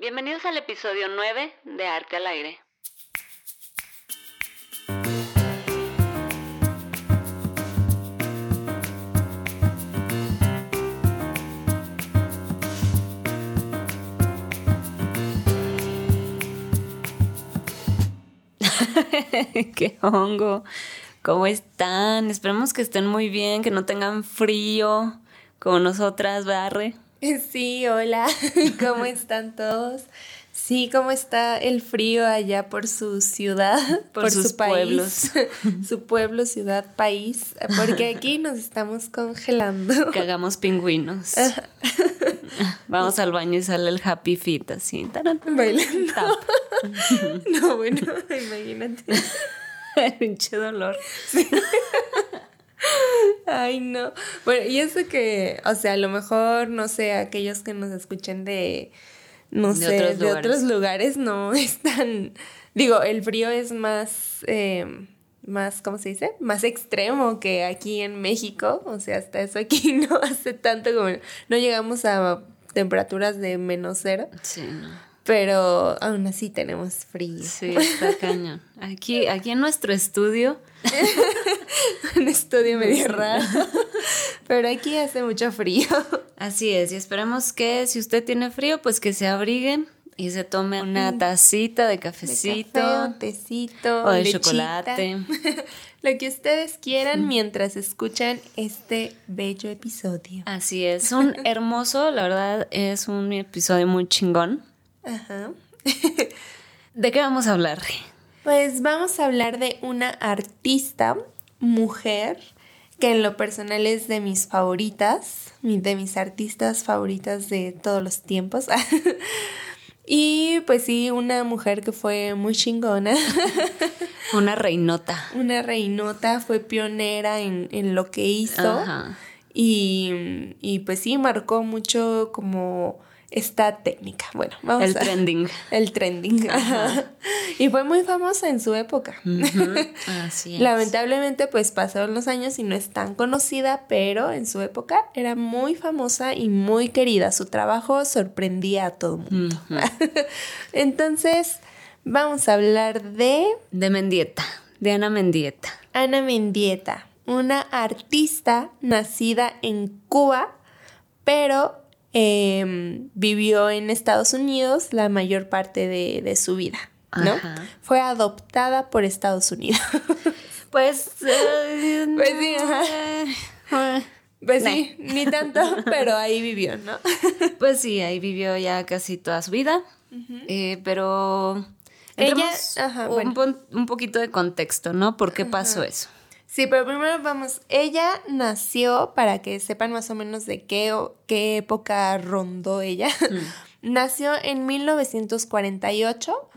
Bienvenidos al episodio 9 de Arte al Aire. ¡Qué hongo! ¿Cómo están? Esperemos que estén muy bien, que no tengan frío como nosotras, Barre. Sí, hola, ¿cómo están todos? Sí, ¿cómo está el frío allá por su ciudad? Por, sus su país? pueblos. su pueblo, ciudad, país. Porque aquí nos estamos congelando. Que hagamos pingüinos. Vamos al baño y sale el happy fit así. Bailando. tap. No, bueno, imagínate. Pinche dolor. Ay, no. Bueno, y eso que, o sea, a lo mejor, no sé, aquellos que nos escuchen de, no De sé, otros de lugares. otros lugares, no es tan, digo, el frío es más, eh, más, ¿cómo se dice? Más extremo que aquí en México, o sea, hasta eso aquí no hace tanto como, no llegamos a temperaturas de menos cero, Sí, no. pero aún así tenemos frío. Sí, está cañón. Aquí, aquí en nuestro estudio, Un estudio medio raro, pero aquí hace mucho frío. así es. Y esperemos que si usted tiene frío, pues que se abriguen y se tome una tacita de De cafecito. café, un tecito, o de lechita, chocolate. Lo que ustedes quieran mientras escuchan este bello episodio. Así es, un hermoso, la verdad es un episodio muy chingón. Ajá. ¿De qué vamos a hablar? Pues vamos a hablar de una artista, mujer, que en lo personal es de mis favoritas, de mis artistas favoritas de todos los tiempos. y pues sí, una mujer que fue muy chingona. Una reinota. una reinota, fue pionera en, en lo que hizo. Ajá. Y, y pues sí, marcó mucho como esta técnica. Bueno, vamos El a... trending. El trending. ajá. Y fue muy famosa en su época. Así es. Lamentablemente, pues pasaron los años y no es tan conocida, pero en su época era muy famosa y muy querida. Su trabajo sorprendía a todo el mundo. Entonces, vamos a hablar de De Mendieta, de Ana Mendieta. Ana Mendieta, una artista nacida en Cuba, pero em, vivió en Estados Unidos la mayor parte de, de su vida, ¿no? Ajá. Fue adoptada por Estados Unidos. Pues. eh, Pues sí, ajá. pues sí, ni tanto, pero ahí vivió, ¿no? Pues sí, ahí vivió ya casi toda su vida. Eh, pero. Ella- ajá, un, bueno. pon- un poquito de contexto, ¿no? ¿Por qué pasó eso? Sí, pero primero vamos, ella nació, para que sepan más o menos de qué, o- qué época rondó ella, nació en 1948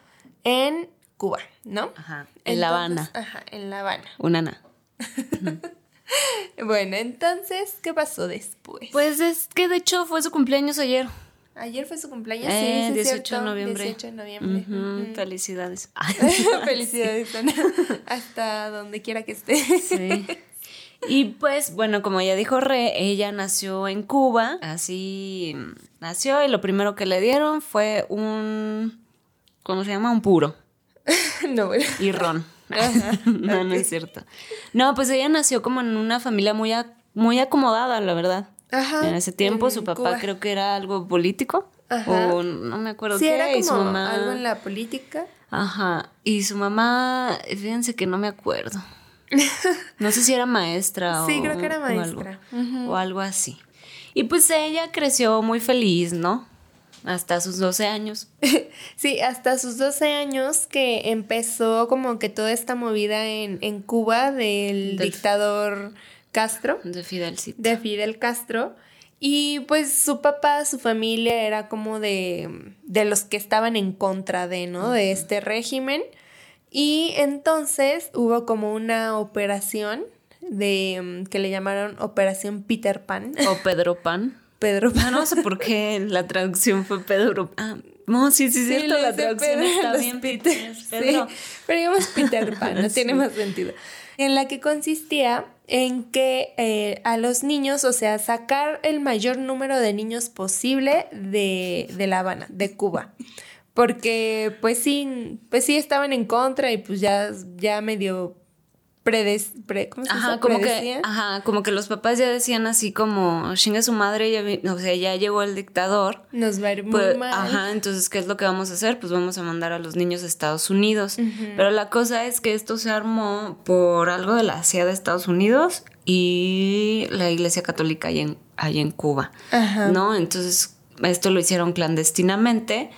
en Cuba, ¿no? Ajá. En La Habana. Ajá, en La Habana. Una Ana. Bueno, entonces, ¿qué pasó después? Pues es que de hecho fue su cumpleaños ayer. Ayer fue su cumpleaños, Eh, sí, sí, 18 cierto, de noviembre. 18 de noviembre. Ujú, Felicidades. Felicidades, Ana. Hasta donde quiera que esté. Sí. Y pues, bueno, como ya dijo Re, ella nació en Cuba, así mm, nació y lo primero que le dieron fue un, ¿cómo se llama? Un puro no, bueno. y ron. Ajá, no, no es cierto. No, pues ella nació como en una familia muy, muy acomodada, la verdad. Ajá. En ese tiempo en su papá Cuba. creo que era algo político Ajá. o no me acuerdo Sí, qué, era y su como mamá... algo en la política. Ajá, y su mamá, fíjense que no me acuerdo. No sé si era maestra o Sí, creo que era o algo- maestra. O algo, así. Y pues ella creció muy feliz, ¿no? Hasta sus 12 años. Sí, hasta sus 12 años que empezó como que toda esta movida en, en Cuba del, Del- dictador Castro, De Fidelcito. de Fidel Castro. Y pues su papá, su familia era como de, de los que estaban en contra de, ¿no? De este régimen. Y entonces hubo como una operación de que le llamaron Operación Peter Pan. O Pedro Pan. Pedro Pan. Ah, no sé por qué la traducción fue Pedro. Ah, no, sí, sí, es cierto, la traducción Pedro está bien. Peter, Pedro. Sí, pero digamos Peter Pan, no Sí. tiene más sentido. En la que consistía en que eh, a los niños, o sea, sacar el mayor número de niños posible de, de La Habana, de Cuba. Porque pues sí, pues sí estaban en contra y pues ya, ya medio predes, pre, ¿cómo se ajá, como que, ajá, como que los papás ya decían así como, chinga su madre, ya, vi- o sea, ya llegó el dictador. Nos va a ir muy Pues, mal. ajá, entonces, ¿qué es lo que vamos a hacer? Pues vamos a mandar a los niños a Estados Unidos. Pero la cosa es que esto se armó por algo de la CIA de Estados Unidos y la Iglesia Católica ahí en, ahí en Cuba. Ajá. ¿No? Entonces, esto lo hicieron clandestinamente.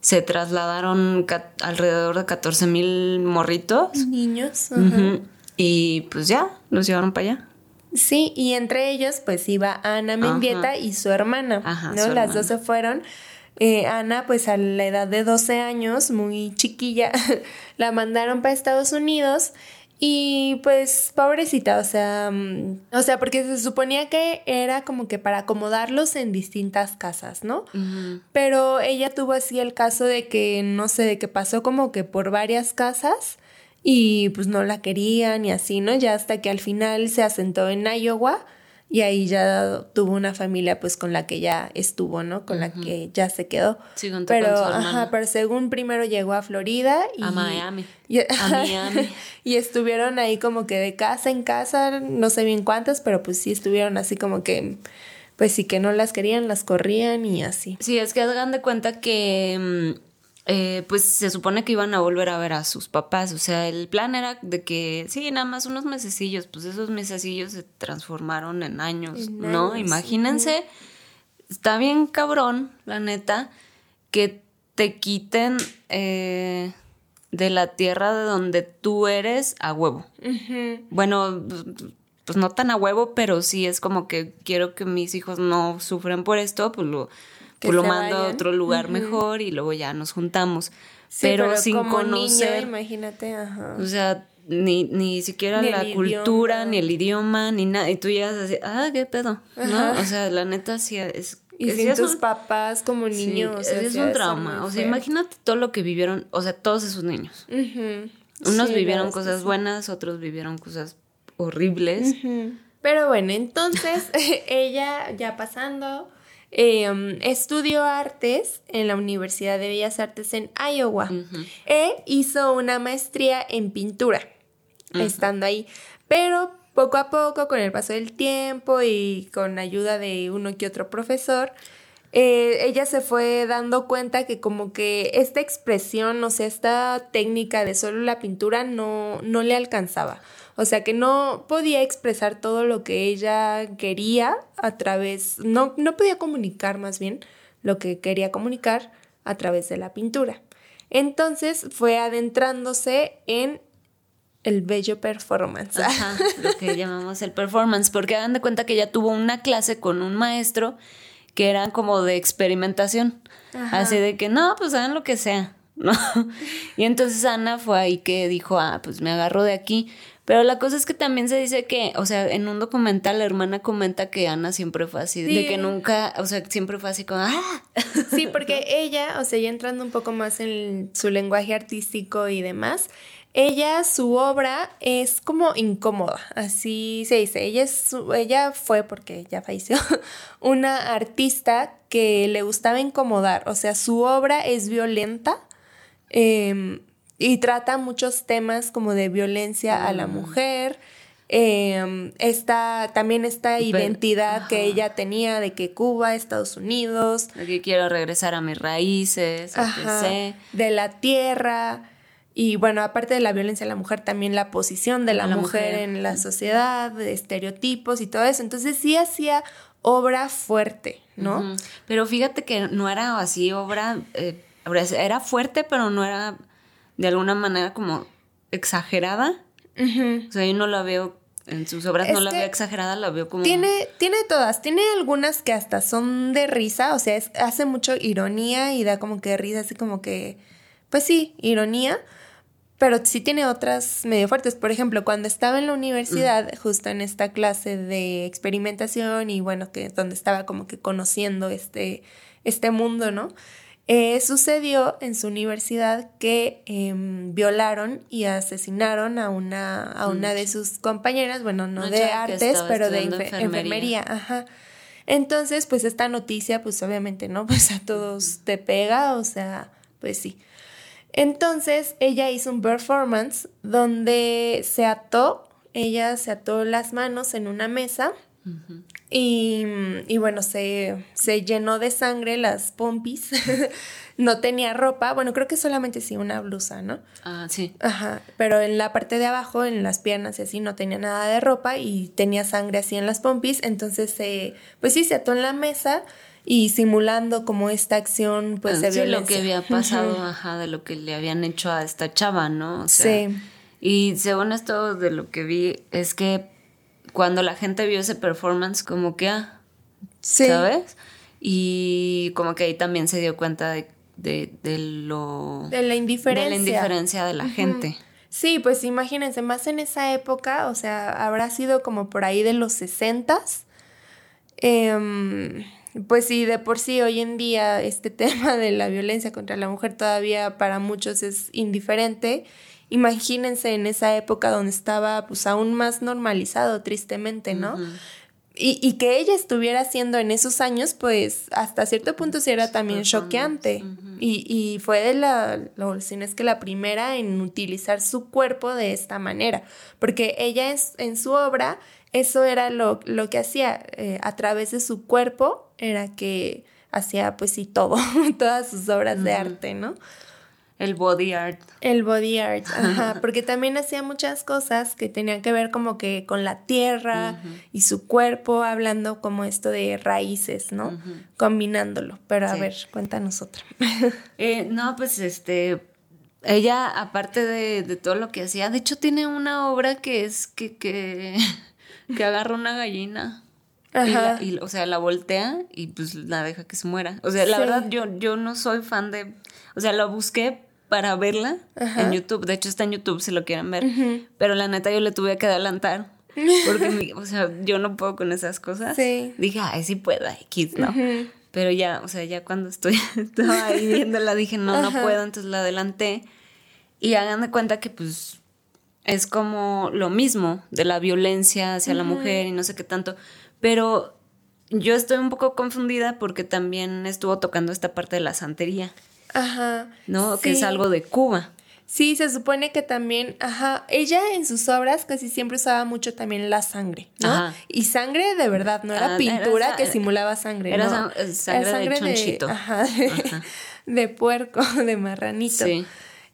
Se trasladaron alrededor de 14 mil morritos. Niños. ajá. Ujú. Y pues ya, los llevaron para allá. Sí, y entre ellos pues iba Ana Mendieta Ajá. y su hermana, Ajá, ¿no? su Las hermana. dos se fueron. Eh, Ana pues a la edad de 12 años, muy chiquilla, la mandaron para Estados Unidos y pues pobrecita, o sea, mm, o sea, porque se suponía que era como que para acomodarlos en distintas casas, ¿no? Pero ella tuvo así el caso de que, no sé, de que pasó como que por varias casas y pues no la querían y así, ¿no? Ya hasta que al final se asentó en Iowa y ahí ya tuvo una familia pues con la que ya estuvo, ¿no? Con la que ya se quedó. Sí, pero, con su ajá, pero según primero llegó a Florida y... A Miami. Y, A Miami. y estuvieron ahí como que de casa en casa, no sé bien cuántas, pero pues sí estuvieron así como que, pues sí que no las querían, las corrían y así. Sí, es que hagan de cuenta que mm, eh, pues se supone que iban a volver a ver a sus papás. O sea, el plan era de que, sí, nada más unos mesecillos, pues esos mesecillos se transformaron en años, En ¿no? años, Imagínense, está bien cabrón, la neta, que te quiten eh, de la tierra de donde tú eres a huevo. Bueno, pues no tan a huevo, pero sí es como que quiero que mis hijos no sufren por esto, pues lo, pues lo mando a otro lugar mejor y luego ya nos juntamos. Sí, pero, sin como conocer, imagínate, ajá. o sea, ni, ni siquiera Ni la cultura, idioma. ni el idioma, ni nada. Y tú llegas así, ah, qué pedo, ¿no? O sea, la neta sí es... Y sí sin es tus un- papás como sí, niño, o sea, es sí un trauma. O sea, imagínate todo lo que vivieron, o sea, todos esos niños. Unos Sí, vivieron cosas sí. buenas, otros vivieron cosas horribles. Pero bueno, entonces ella ya pasando, eh, estudió artes en la Universidad de Bellas Artes en Iowa. E hizo una maestría en pintura, estando ahí. Pero poco a poco, con el paso del tiempo y con ayuda de uno que otro profesor, eh, ella se fue dando cuenta que como que esta expresión, o sea, esta técnica de solo la pintura no, no le alcanzaba. O sea, que no podía expresar todo lo que ella quería a través, no, no podía comunicar más bien lo que quería comunicar a través de la pintura. Entonces fue adentrándose en el bello performance. Ajá, lo que llamamos el performance, porque hagan de cuenta que ella tuvo una clase con un maestro que era como de experimentación, así de que no, pues hagan lo que sea, ¿no? Y entonces Ana fue ahí que dijo, ah, pues me agarro de aquí. Pero la cosa es que también se dice que, o sea, en un documental la hermana comenta que Ana siempre fue así, de que nunca, o sea, siempre fue así como, ah, Sí, porque ella, o sea, ya entrando un poco más en su lenguaje artístico y demás, ella, su obra es como incómoda, así se dice. Ella, es, ella fue, porque ya falleció, una artista que le gustaba incomodar, o sea, su obra es violenta eh, y trata muchos temas como de violencia a la mujer. eh, esta, también esta Pero- identidad que ella tenía de que Cuba, Estados Unidos, de que quiero regresar a mis raíces, Ajá, etc. de la tierra. Y bueno, aparte de la violencia a la mujer, también la posición de la, La mujer, mujer. en la sociedad, de estereotipos y todo eso. Entonces sí hacía obra fuerte, ¿no? Pero fíjate que no era así obra, eh, era fuerte, pero no era de alguna manera como exagerada. O sea, yo no la veo, en sus obras no la veo exagerada, la veo como... Tiene, tiene todas, tiene algunas que hasta son de risa, o sea, es- hace mucho ironía y da como que risa, así como que, pues sí, ironía, pero sí tiene otras medio fuertes. Por ejemplo, cuando estaba en la universidad, justo en esta clase de experimentación y bueno, que donde estaba como que conociendo este, este mundo, ¿no? eh, sucedió en su universidad que em, violaron y asesinaron a una, a una de sus compañeras, bueno, no de artes, pero de enfermería. Ajá. Entonces, pues esta noticia, pues obviamente, ¿no? Pues a todos te pega, o sea, pues sí. Entonces, ella hizo un performance donde se ató, ella se ató las manos en una mesa y, bueno, se, se, llenó de sangre las pompis. no tenía ropa. Bueno, creo que solamente sí una blusa, ¿no? Ah, sí. Ajá. Pero en la parte de abajo, en las piernas y así, no tenía nada de ropa y tenía sangre así en las pompis. Entonces, se, pues sí, se ató en la mesa y simulando como esta acción pues de sí, lo que había pasado, ajá, de lo que le habían hecho a esta chava, ¿no? sí. Y según esto de lo que vi es que cuando la gente vio ese performance, como que, ah, ¿sabes? Y como que ahí también se dio cuenta de, de, lo... De la indiferencia. De la indiferencia de la gente. Sí, pues imagínense, más en esa época, o sea, habrá sido como por ahí de los sesentas. Em, pues sí, de por sí hoy en día este tema de la violencia contra la mujer todavía para muchos es indiferente imagínense en esa época donde estaba pues aún más normalizado, tristemente, ¿no? y, y, que ella estuviera haciendo en esos años, pues hasta cierto punto sí era también choqueante. y, y, fue de la, lo, si es que la primera en utilizar su cuerpo de esta manera, porque ella es, en su obra, eso era lo, lo que hacía eh, a través de su cuerpo, era que hacía pues sí todo, todas sus obras de arte, ¿no? El body art. El body art, ajá, porque también hacía muchas cosas que tenían que ver como que con la tierra y su cuerpo, hablando como esto de raíces, ¿no? Combinándolo. Pero a ver, cuéntanos otra. Eh, no, pues este, ella, aparte de, todo lo que hacía, de hecho tiene una obra que es que, que, que agarra una gallina. Y, o sea, la voltea y pues la deja que se muera. O sea, la verdad, yo, yo no soy fan de. O sea, lo busqué para verla en YouTube. De hecho, está en YouTube si lo quieren ver. Pero la neta, yo le tuve que adelantar. Porque, o sea, yo no puedo con esas cosas. Dije, ay, sí puedo, X, ¿no? Pero ya, o sea, ya cuando estoy estaba ahí viéndola, dije, no, no puedo. Entonces la adelanté. Y hagan de cuenta que, pues, es como lo mismo de la violencia hacia la mujer y no sé qué tanto. Pero yo estoy un poco confundida porque también estuvo tocando esta parte de la santería. Ajá. ¿No? Que es algo de Cuba. Sí, se supone que también, ajá, ella en sus obras casi siempre usaba mucho también la sangre, ¿no? Y sangre de verdad, no era ah, pintura que simulaba sangre, era sangre, de chonchito. ajá, de, puerco, de marranito. Sí.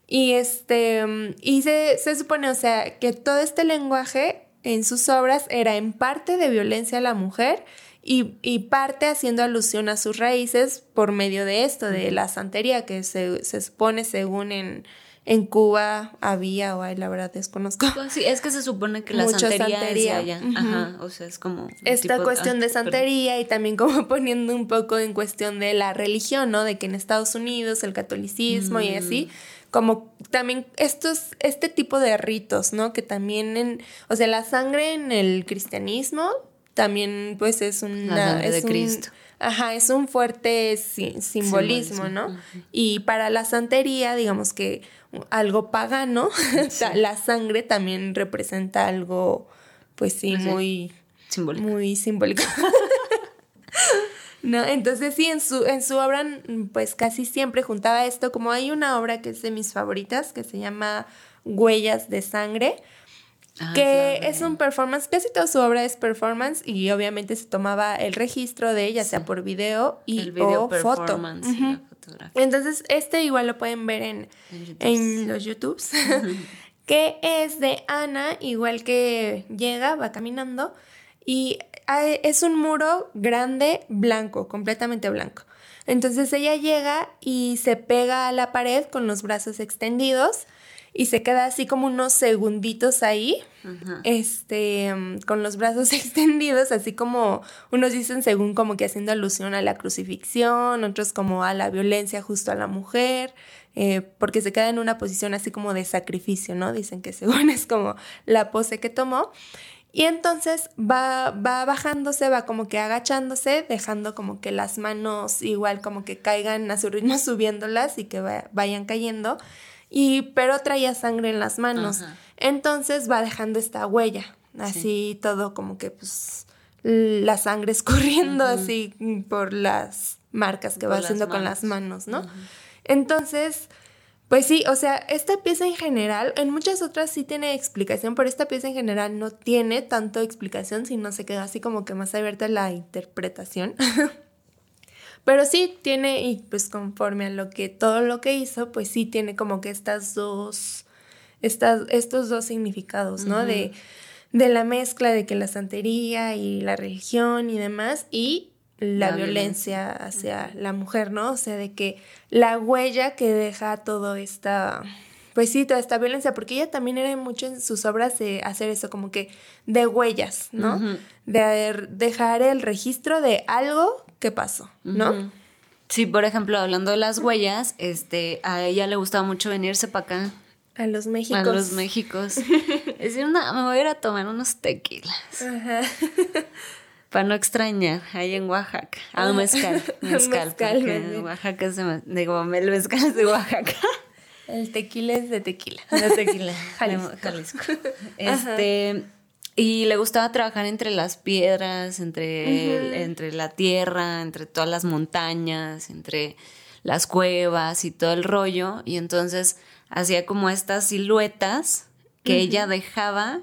Y este, y se, se supone, o sea, que todo este lenguaje en sus obras era en parte de violencia a la mujer y, parte haciendo alusión a sus raíces por medio de esto, de la santería, que se, se supone según en, en Cuba había o hay, la verdad desconozco. Pues sí, es que se supone que la santería, es allá. Ajá, o sea, es como... Esta cuestión de santería y también como poniendo un poco en cuestión de la religión, ¿no? De que en Estados Unidos el catolicismo y así, mm. Como también estos, este tipo de ritos, ¿no? Que también en, o sea, la sangre en el cristianismo también pues es una... Es de Cristo. Ajá, es un fuerte simbolismo, ¿no? Y para la santería, digamos que algo pagano, la sangre también representa algo, pues sí, muy simbólico. Muy simbólico. ¿No? Entonces sí, en su, en su obra, pues casi siempre juntaba esto, como hay una obra que es de mis favoritas, que se llama Huellas de Sangre, Ah, que es un performance, casi toda su obra es performance y obviamente se tomaba el registro de ella, sea por video y o foto. Entonces, este igual lo pueden ver en, en los YouTubes, que es de Ana, igual que llega, va caminando y es un muro grande, blanco, completamente blanco. Entonces ella llega y se pega a la pared con los brazos extendidos y se queda así como unos segunditos ahí, este, mm, con los brazos extendidos, así como unos dicen según como que haciendo alusión a la crucifixión, otros como a la violencia justo a la mujer, eh, porque se queda en una posición así como de sacrificio, ¿no? Dicen que según es como la pose que tomó. Y entonces va, va bajándose, va como que agachándose, dejando como que las manos igual como que caigan a su ritmo, subiéndolas y que vayan cayendo. Y, pero traía sangre en las manos. Entonces va dejando esta huella, así todo como que pues la sangre escurriendo así por las marcas que va haciendo con las manos, ¿no? Entonces, pues sí, o sea, esta pieza en general, en muchas otras sí tiene explicación, pero esta pieza en general no tiene tanto explicación, sino se queda así como que más abierta la interpretación. pero sí tiene, y pues conforme a lo que todo lo que hizo, pues sí tiene como que estas dos, estas, estos dos significados, ¿no? De de la mezcla de que la santería y la religión y demás, y la, violencia, hacia la mujer, ¿no? O sea, de que la huella que deja todo esta, pues sí, toda esta violencia, porque ella también era mucho en sus obras de hacer eso, como que de huellas, ¿no? De dejar el registro de algo que pasó, ¿no? Sí, por ejemplo, hablando de las huellas, este, a ella le gustaba mucho venirse para acá. A los Méxicos. A los Méxicos. es decir, una, me voy a ir a tomar unos tequilas. Ajá. Para no extrañar, ahí en Oaxaca. Ah, mezcal. Mezcal, mezcal porque Oaxaca es de, digo, el mezcal es de Oaxaca. El tequila es de tequila. De tequila. Jalisco. Este, y le gustaba trabajar entre las piedras, entre, entre la tierra, entre todas las montañas, entre las cuevas y todo el rollo. Y entonces hacía como estas siluetas que ella dejaba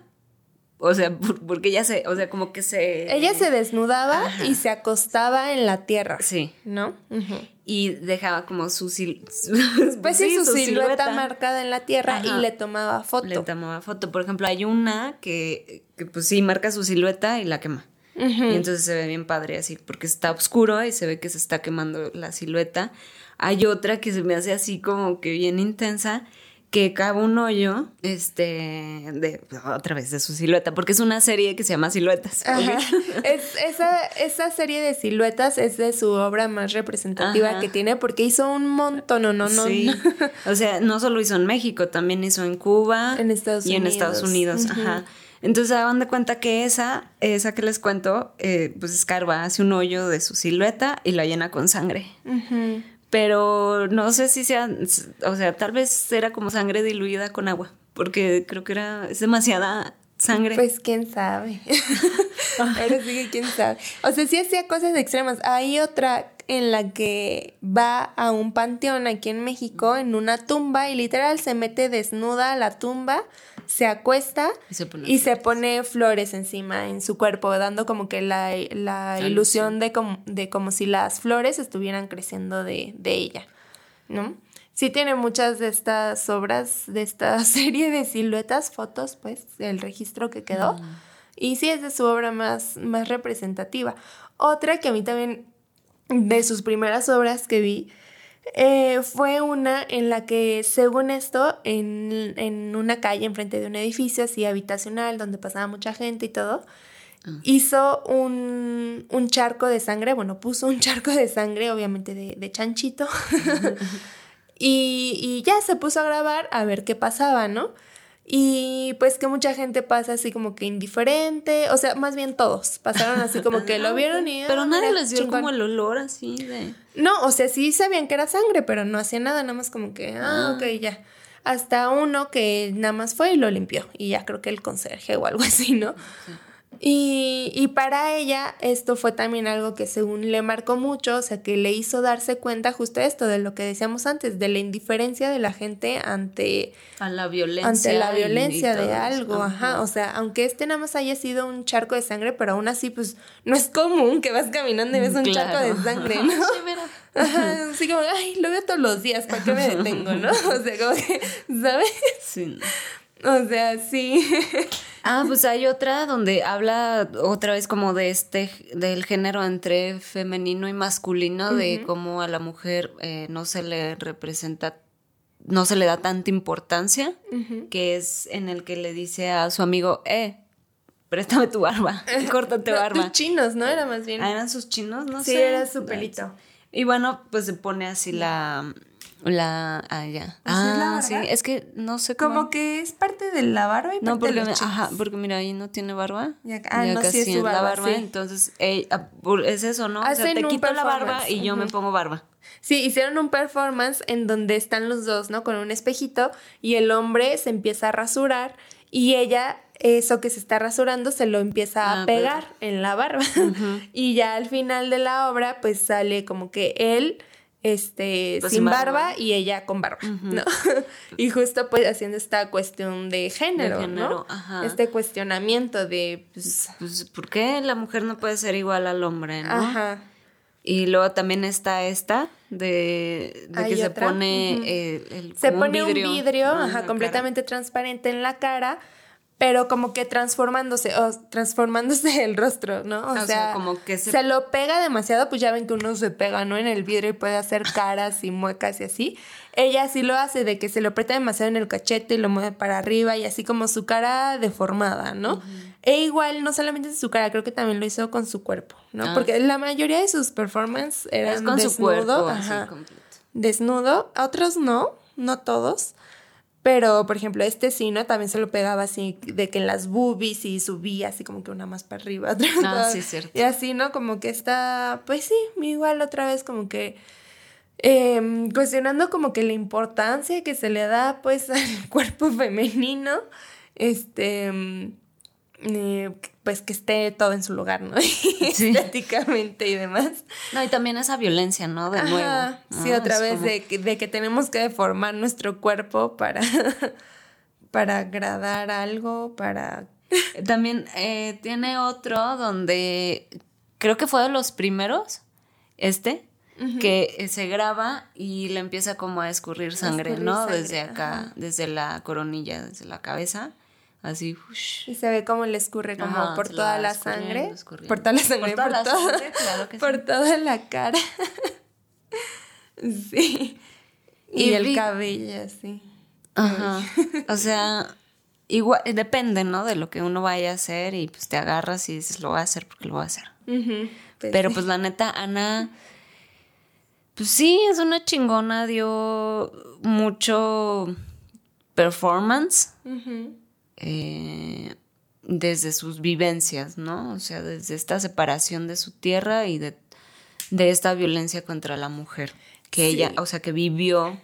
o sea, porque ella se, o sea, como que se... Ella se desnudaba y se acostaba en la tierra. Sí. ¿No? Y dejaba como su, pues sí, su, silueta, marcada en la tierra y le tomaba foto. Le tomaba foto. Por ejemplo, hay una que, que pues sí, marca su silueta y la quema. Y entonces se ve bien padre así, porque está oscuro y se ve que se está quemando la silueta. Hay otra que se me hace así como que bien intensa que cava un hoyo, este, de, otra vez de su silueta, porque es una serie que se llama Siluetas. es, esa, esa serie de siluetas es de su obra más representativa que tiene, porque hizo un montón, no, no, no. Sí. o sea, no solo hizo en México, también hizo en Cuba en Estados y en Estados Unidos. Ajá. Entonces, hagan de cuenta que esa, esa que les cuento, eh, pues escarba, hace un hoyo de su silueta y la llena con sangre pero no sé si sea, o sea, tal vez era como sangre diluida con agua, porque creo que era, es demasiada sangre. Pues quién sabe. Ahora sí que quién sabe. O sea, sí hacía cosas extremas. Hay otra en la que va a un panteón aquí en México, en una tumba, y literal se mete desnuda a la tumba se acuesta y se pone, flores encima en su cuerpo, dando como que la, ilusión de, de como si las flores estuvieran creciendo de, ella, ¿no? Sí tiene muchas de estas obras, de esta serie de siluetas, fotos, pues, el registro que quedó. Mm. Y sí es de su obra más, más representativa. Otra que a mí también, de sus primeras obras que vi, eh, fue una en la que, según esto, en, en, una calle enfrente de un edificio así habitacional donde pasaba mucha gente y todo, ah. hizo un, un, charco de sangre, bueno, puso un charco de sangre, obviamente de, de chanchito, y, y ya se puso a grabar a ver qué pasaba, ¿no? Y pues que mucha gente pasa así como que indiferente, o sea, más bien todos pasaron así como que lo vieron y... Pero ah, nadie les dio como el olor así de... No, o sea, sí sabían que era sangre, pero no hacía nada, nada más como que, ah, ah. ok, ya. Hasta uno que nada más fue y lo limpió, y ya creo que el conserje o algo así, ¿no? Y, y, para ella esto fue también algo que según le marcó mucho, o sea, que le hizo darse cuenta justo esto de lo que decíamos antes, de la indiferencia de la gente ante, A la violencia, ante la violencia de algo, ajá. o sea, aunque este nada más haya sido un charco de sangre, pero aún así pues no es común que vas caminando y ves un charco de sangre, ¿no? Ajá, así como, ay, lo veo todos los días, ¿para qué me detengo, no? O sea, como que, ¿sabes? Sí. O sea, sí. Ah, pues hay otra donde habla otra vez como de este, del género entre femenino y masculino, de cómo a la mujer eh, no se le representa, no se le da tanta importancia, que es en el que le dice a su amigo, eh, préstame tu barba, córtate barba. Tus chinos, ¿no? Era más bien. Ah, eran sus chinos, no sé. Sí, era su pelito. Y bueno, pues se pone así la La, ah, ya. ¿Así es la Ah, sí, barba? es que no sé cómo. Como que es parte de la barba y No, parte porque, de los ajá, porque mira, ahí no tiene barba. Y acá- ah, no, sí es su la barba, sí. entonces eh, ah, es eso, ¿no? o sea, Hacen te quito la barba y yo me pongo barba. Sí, hicieron un performance en donde están los dos, ¿no? Con un espejito y el hombre se empieza a rasurar y ella eso que se está rasurando se lo empieza a Ah, pegar en la barba. y ya al final de la obra pues sale como que él este Pues sin barba, barba. y ella con barba, ¿no? y justo pues haciendo esta cuestión de género, género, ¿no? ajá. Este cuestionamiento de pues, Pues, ¿por qué la mujer no puede ser igual al hombre, no? ajá. Y luego también está esta de, que se otra, pone ujú. eh, el, Se pone un vidrio, cara. completamente transparente en la cara, pero como que transformándose, o transformándose el rostro, ¿no? O, O sea, sea, como que se- se... lo pega demasiado, pues ya ven que uno se pega, ¿no? En el vidrio y puede hacer caras y muecas y así. Ella sí lo hace de que se lo aprieta demasiado en el cachete y lo mueve para arriba y así como su cara deformada, ¿no? E igual, no solamente su cara, creo que también lo hizo con su cuerpo, ¿no? Ah. Porque la mayoría de sus performances eran Es con su desnudo, así ajá completo. desnudo, otros no, no todos. Pero, por ejemplo, este sí, ¿no? También se lo pegaba así, de que en las boobies y subía así como que una más para arriba, otra Ah, para- sí, cierto. Y así, ¿no? Como que está, pues sí, igual otra vez como que em, cuestionando como que la importancia que se le da pues al cuerpo femenino, este, em, eh, pues que esté todo en su lugar, ¿no? Estéticamente y demás. No, y también esa violencia, ¿no? De nuevo. Sí, otra Es vez como- de, que- de que tenemos que deformar nuestro cuerpo para, para agradar algo, para... También eh, tiene otro donde creo que fue de los primeros, este, que eh, se graba y le empieza como a escurrir sangre, escurrir ¿no? sangre, desde acá, ajá. desde la coronilla, desde la cabeza, así. ush. Y se ve cómo le escurre como Ajá, por toda la sangre. Por toda la sangre, Por toda la toda- sangre, claro que sí. por toda la cara. sí. Y, Y el vi- cabello, así. Ajá. O sea, igual, depende, ¿no? De lo que uno vaya a hacer y pues te agarras y dices, lo voy a hacer porque lo voy a hacer. Pues Pero sí. pues la neta, Ana, pues sí, es una chingona, dio mucho performance Ujú. Eh, desde sus vivencias, ¿no? O sea, desde esta separación de su tierra y de, de esta violencia contra la mujer que Sí. ella, o sea, que vivió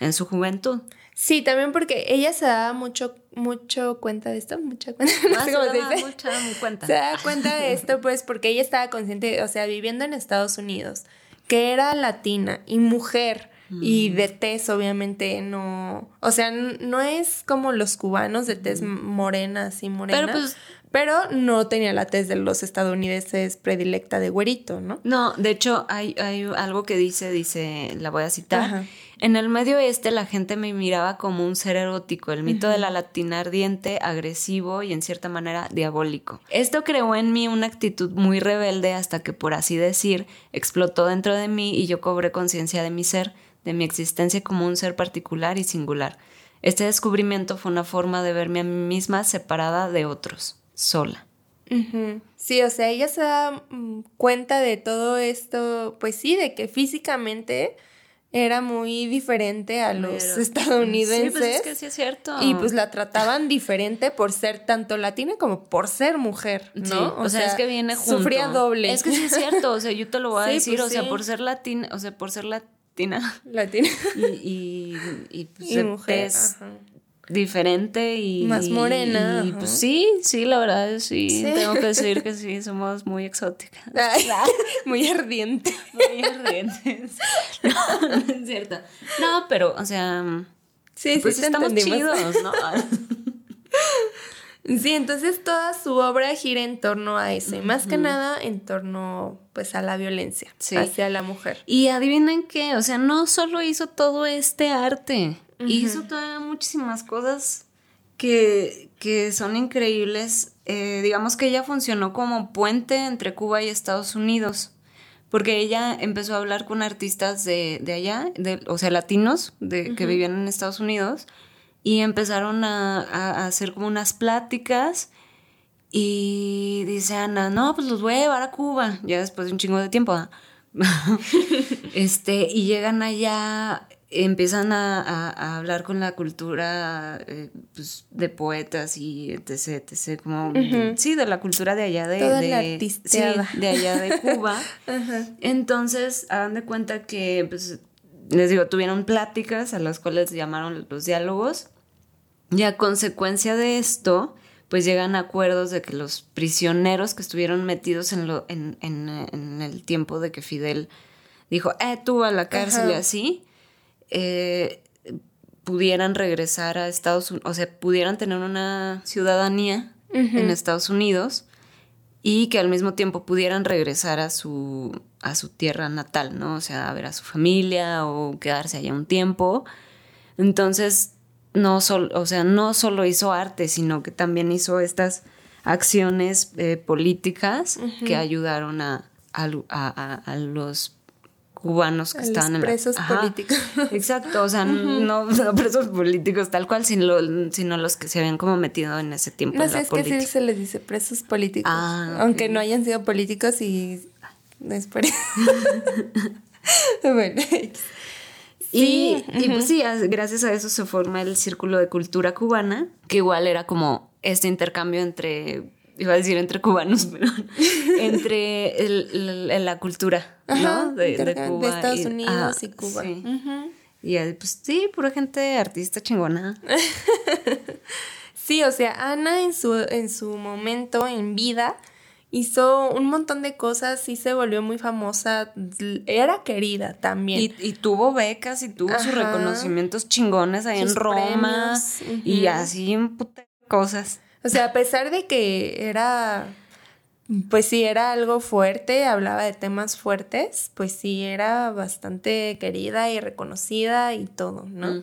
en su juventud. Sí, también porque ella se daba mucho, mucho cuenta de esto, mucha cuenta, no Ah, sé se cómo se daba dice. mucha cuenta. Se da cuenta de esto, pues, porque ella estaba consciente, o sea, viviendo en Estados Unidos, que era latina y mujer y de tez, obviamente, no. O sea, no es como los cubanos de tez morena, así morena. Pero, pues- pero no tenía la tez de los estadounidenses predilecta de güerito, ¿no? No, de hecho hay, hay algo que dice, dice, la voy a citar. Ajá. En el medio este la gente me miraba como un ser erótico, el mito de la latina ardiente, agresivo y en cierta manera diabólico. Esto creó en mí una actitud muy rebelde hasta que, por así decir, explotó dentro de mí y yo cobré conciencia de mi ser, de mi existencia como un ser particular y singular. Este descubrimiento fue una forma de verme a mí misma separada de otros, sola. Sí, o sea, ella se da mm, cuenta de todo esto, pues sí, de que físicamente era muy diferente a los Pero- estadounidenses. Sí, pues es que sí es cierto. Y pues la trataban diferente por ser tanto latina como por ser mujer, ¿no? Sí, o, sea, es que viene junto. Sufría doble. Es que sí es cierto, o sea, yo te lo voy a Sí, decir, pues o sea, por ser latina, o sea, por ser latina latina y, y, y, pues, y de mujer. ajá. diferente y Más morena, Y, pues sí, sí, la verdad sí, Sí. tengo que decir que sí, somos muy exóticas. Ay, muy ardiente. Muy ardientes. No, no es cierto. No, pero, o sea, Sí, sí, pues te estamos chidos, ¿no? Sí, entonces toda su obra gira en torno a eso, y más que nada en torno pues a la violencia Sí. hacia la mujer. Y adivinen qué, o sea, no solo hizo todo este arte, hizo todavía muchísimas cosas que, que son increíbles. Eh, digamos que ella funcionó como puente entre Cuba y Estados Unidos, porque ella empezó a hablar con artistas de, de allá, de, o sea, latinos de, que vivían en Estados Unidos, y empezaron a, hacer como unas pláticas. Y dice Ana, no, pues los voy a llevar a Cuba, ya después de un chingo de tiempo. ¿ah? este, y llegan allá empiezan a, a- a hablar con la cultura eh, pues, de poetas y etc, etc, como, sí, de la cultura de allá de, Toda de- la sí, artisteada. de allá de Cuba. Entonces, hagan de cuenta que, pues, les digo, tuvieron pláticas a las cuales llamaron los diálogos y a consecuencia de esto, pues llegan a acuerdos de que los prisioneros que estuvieron metidos en, lo, en, en, en el tiempo de que Fidel dijo, eh, tú a la cárcel y así, eh, pudieran regresar a Estados Unidos, o sea, pudieran tener una ciudadanía en Estados Unidos y que al mismo tiempo pudieran regresar a su, a su tierra natal, ¿no? O sea, a ver a su familia o quedarse allá un tiempo. Entonces, no solo, o sea, no solo hizo arte, sino que también hizo estas acciones eh, políticas que ayudaron a, a- a- a los cubanos que A los estaban en la- presos políticos. Exacto, o sea, no, no presos políticos tal cual, sino, sino los que se habían como metido en ese tiempo No en sé, la es que sí se les dice presos políticos. Ah. Aunque no hayan sido políticos y. No es por eso. bueno. Y, y pues sí, as- gracias a eso se forma el Círculo de Cultura Cubana, que igual era como este intercambio entre, iba a decir entre cubanos, pero entre el- el- la cultura, Ajá, ¿no? De, Cuba. de Estados y- Unidos ajá, y Cuba. sí. Ujú. Y pues sí, pura gente artista chingona. Sí, o sea, Ana en su, en su momento, en vida, hizo un montón de cosas y se volvió muy famosa. Era querida también. Y, y tuvo becas y tuvo sus reconocimientos chingones ahí en Roma premios, y así en puta cosas. O sea, a pesar de que era, pues sí, era algo fuerte, hablaba de temas fuertes, pues sí, era bastante querida y reconocida y todo, ¿no?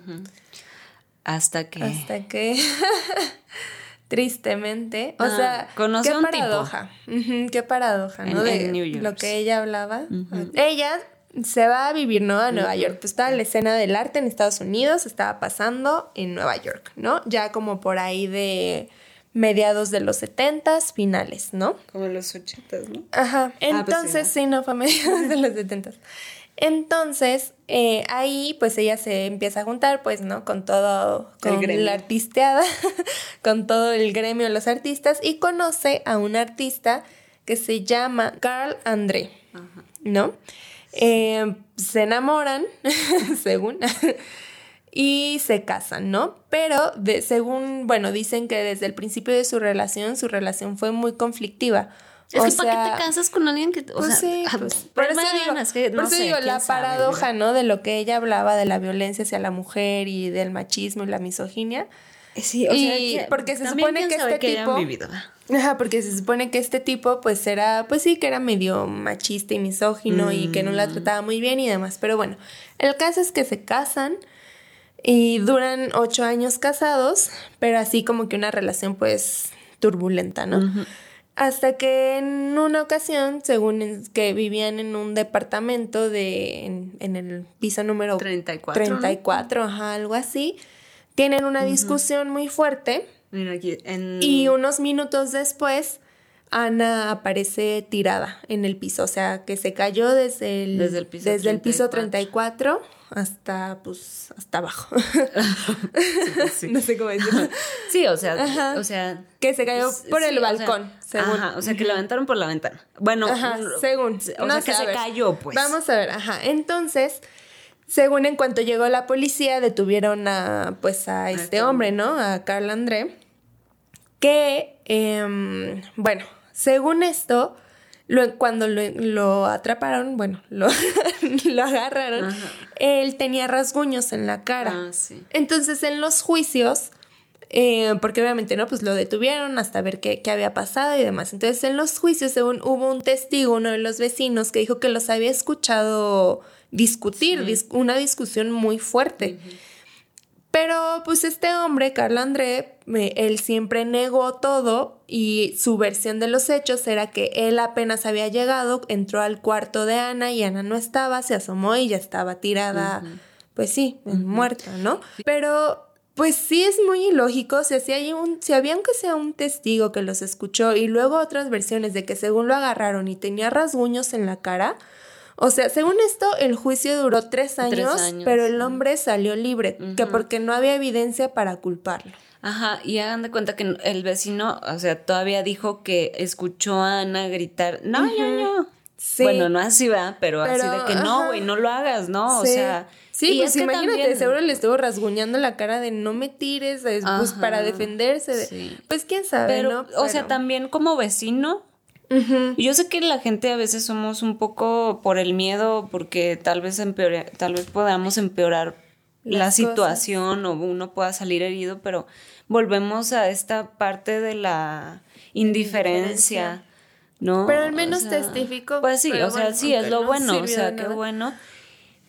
Hasta que... Hasta que, tristemente, o Ah, sea, qué un tipo. paradoja, qué paradoja, ¿no? De New York, lo que ella hablaba. Ella se va a vivir, ¿no? A Nueva York. Pues estaba la escena del arte en Estados Unidos, estaba pasando en Nueva York, ¿no? Ya como por ahí de mediados de los setentas, finales, ¿no? Como los ochentas, ¿no? Ajá. pues sí, Entonces, ¿no? sí, no, fue a mediados de los setentas. Entonces, eh, ahí pues ella se empieza a juntar, pues, ¿no? Con todo, con la artisteada, con todo el gremio de los artistas y conoce a un artista que se llama Carl André, ¿no? Eh, se enamoran, según, y se casan, ¿no? Pero de, según, bueno, dicen que desde el principio de su relación, su relación fue muy conflictiva. Es O que ¿para qué sea, te casas con alguien que... O pues sea, sí, ah, pues, pero por eso digo, que por eso sé, digo, la sabe, paradoja. ¿no? De lo que ella hablaba de la violencia hacia la mujer y del machismo y la misoginia. Sí, Y porque se supone que este tipo-. Ajá, porque se supone que este tipo, pues era, pues sí, que era medio machista y misógino y que no Mm. la trataba muy bien y demás. Pero bueno, el caso es que se casan y duran ocho años casados, pero así como que una relación, pues, turbulenta, ¿no? Hasta que en una ocasión, según es que vivían en un departamento de, en, en el piso número 34, ¿no? 34, ajá, algo así, tienen una discusión muy fuerte. Mira aquí, en... Y unos minutos después, Ana aparece tirada en el piso. O sea, que se cayó desde el, Desde el piso desde el piso 34. 34 hasta, pues, hasta abajo. sí. no sé cómo decirlo. Sí, o sea, Ajá. o sea... Que se cayó sí, por el o sea, balcón, según. Ajá, o sea, que la aventaron por la ventana. Bueno, Ajá, según. O No sea, sé, que a se cayó, pues. Vamos a ver, ajá. Entonces, según en cuanto llegó la policía, detuvieron a, pues, a este este hombre, ¿no? A Carl André. Que, em, bueno, según esto, lo- cuando lo, lo atraparon, bueno, lo, lo agarraron, Ajá. él tenía rasguños en la cara. Ah, sí. Entonces, en los juicios, eh, porque obviamente, ¿no? Pues lo detuvieron hasta ver qué, qué había pasado y demás. Entonces, en los juicios, según hubo un testigo, uno de los vecinos, que dijo que los había escuchado discutir, dis- una discusión muy fuerte. Pero pues este hombre, Carl André, él siempre negó todo y su versión de los hechos era que él apenas había llegado, entró al cuarto de Ana y Ana no estaba, se asomó y ya estaba tirada, pues sí, muerta, ¿no? Pero pues sí es muy ilógico, o sea, si, hay un, si había aunque sea un testigo que los escuchó y luego otras versiones de que según lo agarraron y tenía rasguños en la cara, O sea, según esto, el juicio duró tres años, años, pero el hombre salió libre, que porque no había evidencia para culparlo. Ajá, y hagan de cuenta que el vecino, o sea, todavía dijo que escuchó a Ana gritar, no, yo, yo. Sí. Bueno, no así va, pero, así Pero, de que no, güey, no lo hagas, ¿no? O Sí. sea, Sí, y pues es que imagínate, también- seguro le estuvo rasguñando la cara de no me tires, es, pues para defenderse. de- sí. Pues quién sabe, Pero, ¿no? o sea, Pero- también como vecino, Yo sé que la gente a veces somos un poco por el miedo, porque tal vez empeore- tal vez podamos empeorar la cosas. situación o uno pueda salir herido, pero volvemos a esta parte de la indiferencia, ¿no? Pero al O menos sea, testificó, Pues sí, o sea, sí, es lo no bueno, o sea, qué bueno.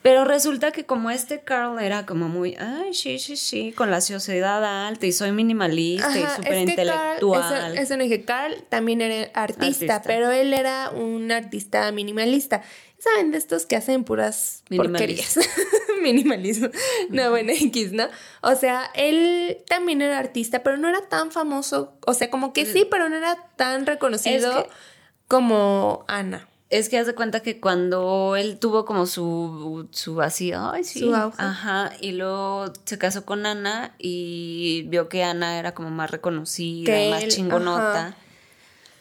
Pero resulta que como este Carl era como muy, ay, sí, sí, sí, con la sociedad alta y soy minimalista y súper es que Carl, intelectual. eso, eso no dije, Carl también era artista, Artista. pero él era un artista minimalista. ¿Saben de estos que hacen puras porquerías? Minimalismo. No, bueno, X, ¿no? O sea, él también era artista, pero no era tan famoso. O sea, como que sí, pero no era tan reconocido Mm. Es que- como Ana. Es que haz de cuenta que cuando él tuvo como su, su así, ay, sí. Su auge. Ajá, y luego se casó con Ana y vio que Ana era como más reconocida, Que más él, chingonota. ajá.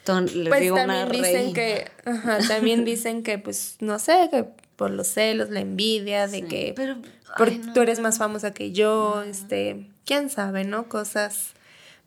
Entonces, les Pues digo una también dicen reina. que, ajá, también dicen que, pues, no sé, que por los celos, la envidia, de Sí, que pero, por- ay, no. tú eres más famosa que yo, este, quién sabe, ¿no? Cosas.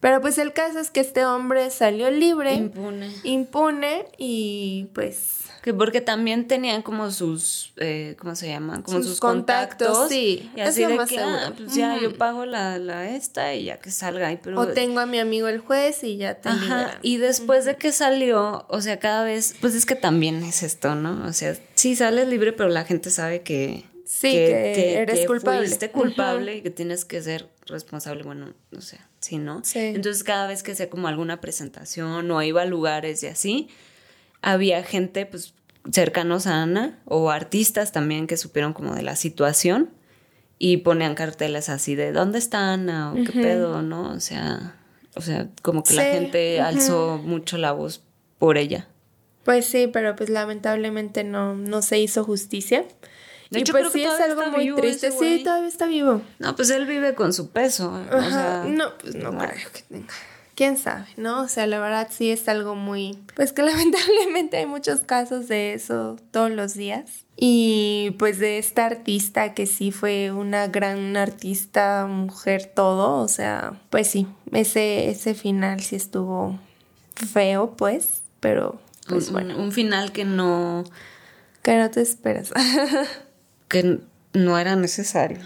Pero pues el caso es que este hombre salió libre, Impune. impune y pues Que porque también tenían como sus, eh, ¿cómo se llaman? Como Sus sus, contactos, contactos. sí, Y es así lo de más que, seguro. ah, pues ya Ujú. yo pago la, la esta y ya que salga. Pero, o tengo a mi amigo el juez y ya te Ajá, liberan. y después de que salió, o sea, cada vez, pues es que también es esto, ¿no? O sea, sí sales libre, pero la gente sabe que, Sí, que eres culpable. fuiste culpable y que tienes que ser responsable, bueno, o sea, sí, ¿no? Sí. Entonces cada vez que hacía como alguna presentación o iba a lugares y así, había gente, pues, cercanos a Ana o artistas también que supieron como de la situación y ponían carteles así de ¿dónde está Ana? o qué pedo, ¿no? O sea, o sea, como que la gente alzó mucho la voz por ella. Pues sí, pero pues lamentablemente no, no se hizo justicia. De y hecho, pues creo que sí es todavía algo está muy vivo triste. Sí, todavía está vivo. No, pues él vive con su peso. O Ajá, sea, no, pues no creo que tenga. Quién sabe, ¿no? O sea, la verdad sí es algo muy. Pues que lamentablemente hay muchos casos de eso todos los días. Y pues de esta artista que sí fue una gran artista, mujer, todo. O sea, pues sí, ese, ese final sí estuvo feo, pues. Pero, pues un, bueno, un final que no, que no te esperas. que no era necesario.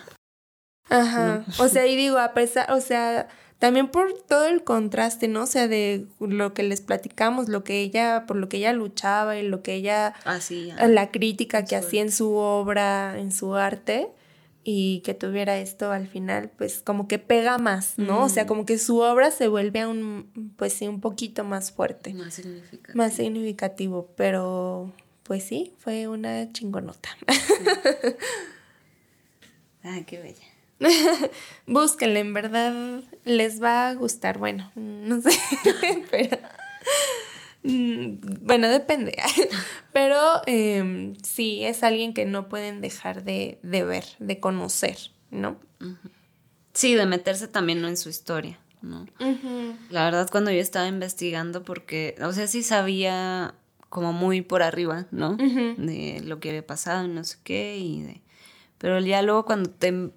Ajá. O sea, y digo, a pesar, o sea, también por todo el contraste, ¿no? O sea, de lo que les platicamos, lo que ella, por lo que ella luchaba y lo que ella, Así. la crítica que hacía en su obra, en su arte, y que tuviera esto al final, pues como que pega más, ¿no? O sea, como que su obra se vuelve aún, pues sí, un poquito más fuerte, Más significativo. más significativo, pero pues sí, fue una chingonota. Ay, qué bella. Búsquenla, en verdad les va a gustar. Bueno, no sé, pero. mm, Bueno, depende. Pero em, sí, es alguien que no pueden dejar de, de ver, de conocer, ¿no? Sí, de meterse también ¿no? en su historia, ¿no? La verdad, cuando yo estaba investigando, porque, o sea, sí sabía como muy por arriba, ¿no? De lo que había pasado y no sé qué, y de... Pero ya luego cuando te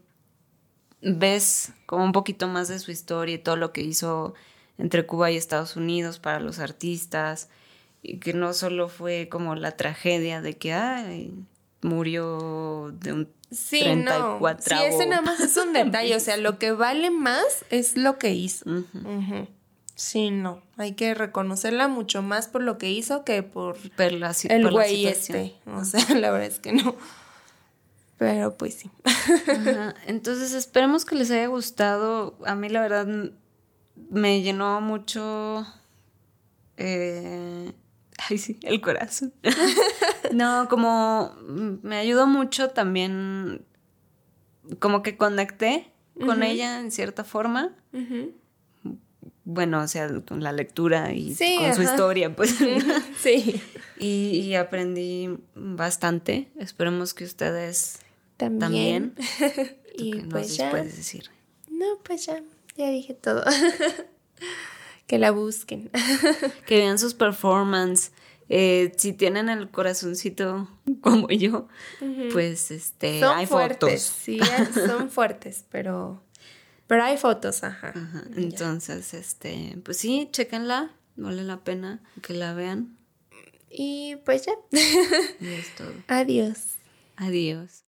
ves como un poquito más de su historia y todo lo que hizo entre Cuba y Estados Unidos para los artistas, y que no solo fue como la tragedia de que, ay, murió de un Sí, 34 no. Sí, ese nada más es un detalle. O sea, lo que vale más es lo que hizo. Ujú. Sí, no. Hay que reconocerla mucho más por lo que hizo que por por la, el por la güey situación. este. O sea, la verdad es que no. Pero pues sí. Ajá. Entonces esperemos que les haya gustado. A mí la verdad me llenó mucho... eh, ay, sí, el corazón. no, como me ayudó mucho también, como que conecté con ella en cierta forma. Bueno, o sea, con la lectura y Sí, con su historia, pues. Sí. y, y aprendí bastante. Esperemos que ustedes También. también. ¿Tú y pues ya. puedes decir? No, pues ya. Ya dije todo. que la busquen. Que vean sus performances. Eh, si tienen el corazoncito como yo, pues este son hay fuertes. fotos. Sí, son fuertes, pero. Pero hay fotos, ajá. Ajá, Entonces, este, pues sí, chéquenla, vale la pena que la vean. Y pues ya. Y es todo. Adiós. Adiós.